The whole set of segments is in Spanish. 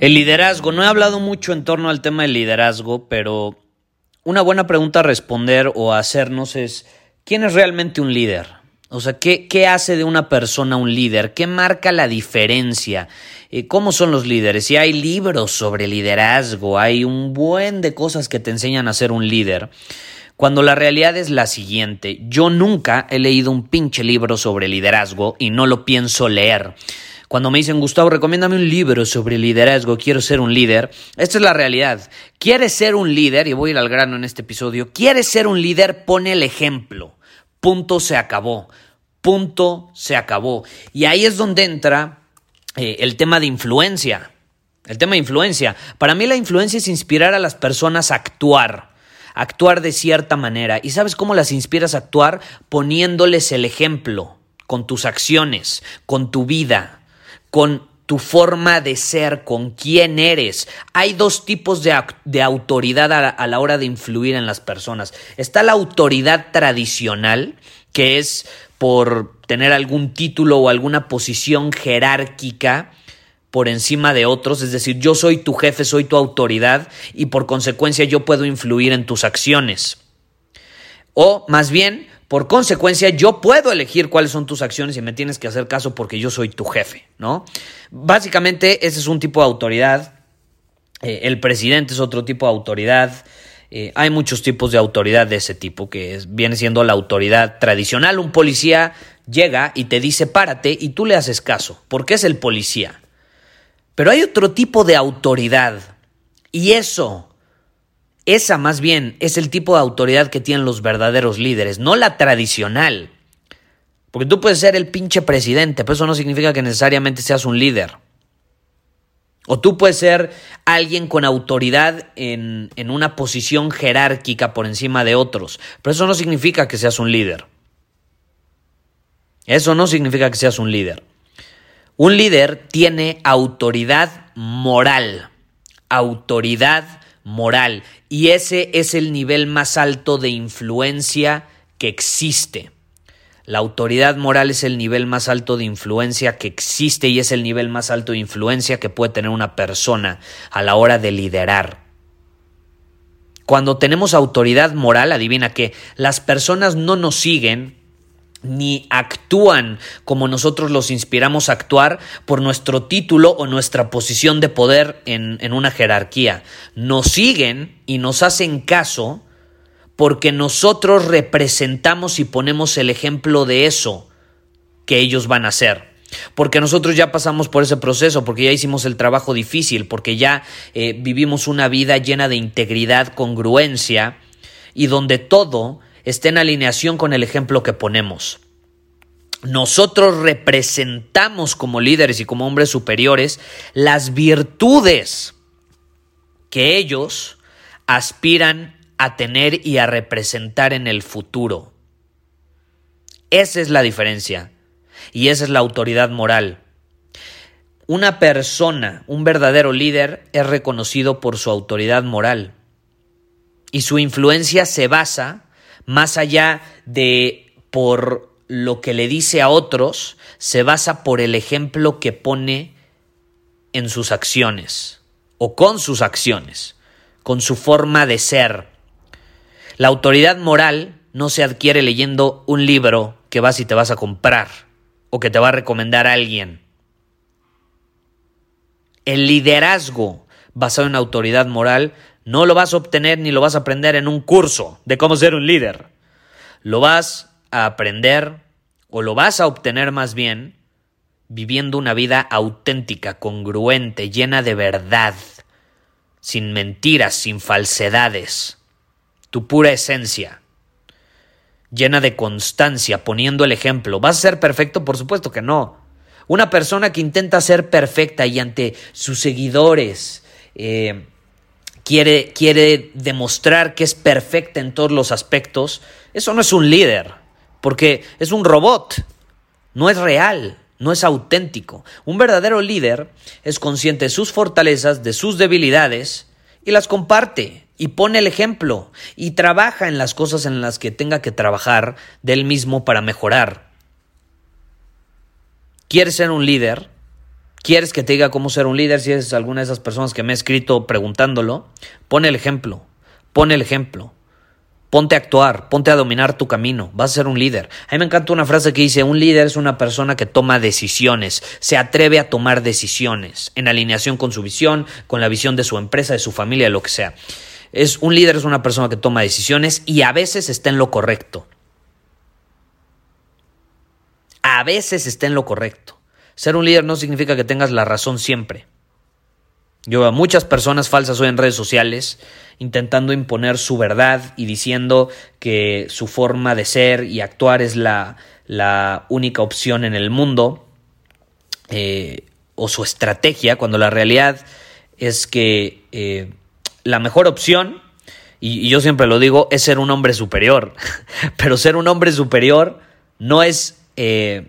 El liderazgo. No he hablado mucho en torno al tema del liderazgo, pero una buena pregunta a responder o a hacernos es, ¿quién es realmente un líder? O sea, ¿qué, ¿qué, hace de una persona un líder? ¿Qué marca la diferencia? Eh, ¿Cómo son los líderes? Y hay libros sobre liderazgo, hay un buen de cosas que te enseñan a ser un líder. Cuando la realidad es la siguiente, yo nunca he leído un pinche libro sobre liderazgo y no lo pienso leer. Cuando me dicen, Gustavo, recomiéndame un libro sobre liderazgo, quiero ser un líder, esta es la realidad. ¿Quieres ser un líder? Y voy a ir al grano en este episodio. ¿Quieres ser un líder? Pone el ejemplo. Punto se acabó. Punto se acabó. Y ahí es donde entra eh, el tema de influencia. El tema de influencia. Para mí la influencia es inspirar a las personas a actuar actuar de cierta manera. ¿Y sabes cómo las inspiras a actuar? Poniéndoles el ejemplo, con tus acciones, con tu vida con tu forma de ser, con quién eres. Hay dos tipos de, autoridad a la hora de influir en las personas. Está la autoridad tradicional, que es por tener algún título o alguna posición jerárquica por encima de otros, es decir, yo soy tu jefe, soy tu autoridad y por consecuencia yo puedo influir en tus acciones. O más bien, por consecuencia, yo puedo elegir cuáles son tus acciones y me tienes que hacer caso porque yo soy tu jefe, ¿no? Básicamente, ese es un tipo de autoridad. Eh, el presidente es otro tipo de autoridad. Eh, hay muchos tipos de autoridad de ese tipo, que viene siendo la autoridad tradicional. Un policía llega y te dice párate y tú le haces caso, porque es el policía. Pero hay otro tipo de autoridad. Y eso esa más bien es el tipo de autoridad que tienen los verdaderos líderes, no la tradicional. Porque tú puedes ser el pinche presidente, pero eso no significa que necesariamente seas un líder. O tú puedes ser alguien con autoridad en, en, una posición jerárquica por encima de otros, pero eso no significa que seas un líder. Eso no significa que seas un líder. Un líder tiene autoridad moral, autoridad moral. Y ese es el nivel más alto de influencia que existe. La autoridad moral es el nivel más alto de influencia que existe y es el nivel más alto de influencia que puede tener una persona a la hora de liderar. Cuando tenemos autoridad moral, adivina que las personas no nos siguen ni actúan como nosotros los inspiramos a actuar por nuestro título o nuestra posición de poder en, en, una jerarquía. Nos siguen y nos hacen caso porque nosotros representamos y ponemos el ejemplo de eso que ellos van a hacer. Porque nosotros ya pasamos por ese proceso, porque ya hicimos el trabajo difícil, porque ya eh, vivimos una vida llena de integridad, congruencia y donde todo esté en alineación con el ejemplo que ponemos. Nosotros representamos como líderes y como hombres superiores las virtudes que ellos aspiran a tener y a representar en el futuro. Esa es la diferencia y esa es la autoridad moral. Una persona, un verdadero líder, es reconocido por su autoridad moral y su influencia se basa más allá de por lo que le dice a otros, se basa por el ejemplo que pone en sus acciones o con sus acciones, con su forma de ser. La autoridad moral no se adquiere leyendo un libro que vas y te vas a comprar o que te va a recomendar a alguien. El liderazgo basado en autoridad moral No lo vas a obtener ni lo vas a aprender en un curso de cómo ser un líder. Lo vas a aprender o lo vas a obtener más bien viviendo una vida auténtica, congruente, llena de verdad, sin mentiras, sin falsedades, tu pura esencia, llena de constancia, poniendo el ejemplo. ¿Vas a ser perfecto? Por supuesto que no. Una persona que intenta ser perfecta y ante sus seguidores eh, quiere, quiere demostrar que es perfecta en todos los aspectos, eso no es un líder, porque es un robot, no es real no es auténtico. Un verdadero líder es consciente de sus fortalezas, de sus debilidades y las comparte y pone el ejemplo y trabaja en las cosas en las que tenga que trabajar de él mismo para mejorar. ¿Quieres ser un líder? ¿Quieres que te diga cómo ser un líder? Si eres alguna de esas personas que me ha escrito preguntándolo, pone el ejemplo, pone el ejemplo. Ponte a actuar, ponte a dominar tu camino, vas a ser un líder. A mí me encanta una frase que dice, un líder es una persona que toma decisiones, se atreve a tomar decisiones en alineación con su visión, con la visión de su empresa, de su familia, de lo que sea. Es, un líder es una persona que toma decisiones y a veces está en lo correcto. A veces está en lo correcto. Ser un líder no significa que tengas la razón siempre. Yo veo a muchas personas falsas hoy en redes sociales intentando imponer su verdad y diciendo que su forma de ser y actuar es la, única opción en el mundo eh, o su estrategia, cuando la realidad es que eh, la mejor opción, y, yo siempre lo digo, es ser un hombre superior, pero ser un hombre superior no es eh,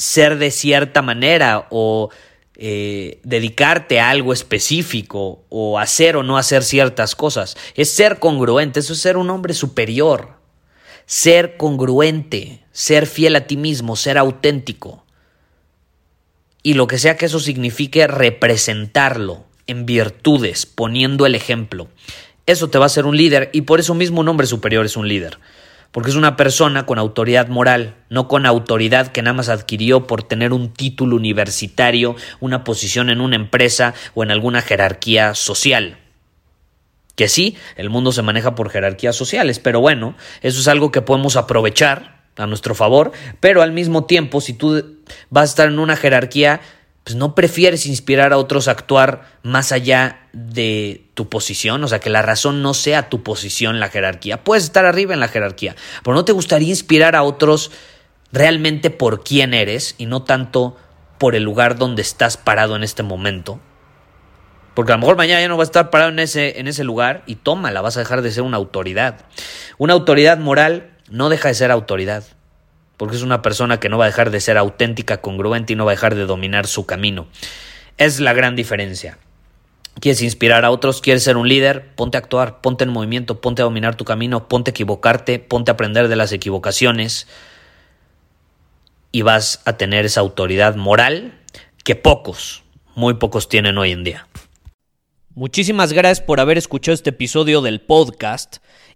ser de cierta manera o eh, dedicarte a algo específico o hacer o no hacer ciertas cosas. Es ser congruente, eso es ser un hombre superior. Ser congruente, ser fiel a ti mismo, ser auténtico. Y lo que sea que eso signifique, representarlo en virtudes, poniendo el ejemplo. Eso te va a hacer un líder y por eso mismo un hombre superior es un líder porque es una persona con autoridad moral, no con autoridad que nada más adquirió por tener un título universitario, una posición en una empresa o en alguna jerarquía social. Que sí, el mundo se maneja por jerarquías sociales, pero bueno, eso es algo que podemos aprovechar a nuestro favor, pero al mismo tiempo, si tú vas a estar en una jerarquía pues no prefieres inspirar a otros a actuar más allá de tu posición, o sea, que la razón no sea tu posición en la jerarquía. Puedes estar arriba en la jerarquía, pero no te gustaría inspirar a otros realmente por quién eres y no tanto por el lugar donde estás parado en este momento. Porque a lo mejor mañana ya no vas a estar parado en ese, en ese lugar y tómala, vas a dejar de ser una autoridad. Una autoridad moral no deja de ser autoridad porque es una persona que no va a dejar de ser auténtica, congruente y no va a dejar de dominar su camino. Es la gran diferencia. ¿Quieres inspirar a otros? ¿Quieres ser un líder? Ponte a actuar, ponte en movimiento, ponte a dominar tu camino, ponte a equivocarte, ponte a aprender de las equivocaciones y vas a tener esa autoridad moral que pocos, muy pocos tienen hoy en día. Muchísimas gracias por haber escuchado este episodio del podcast.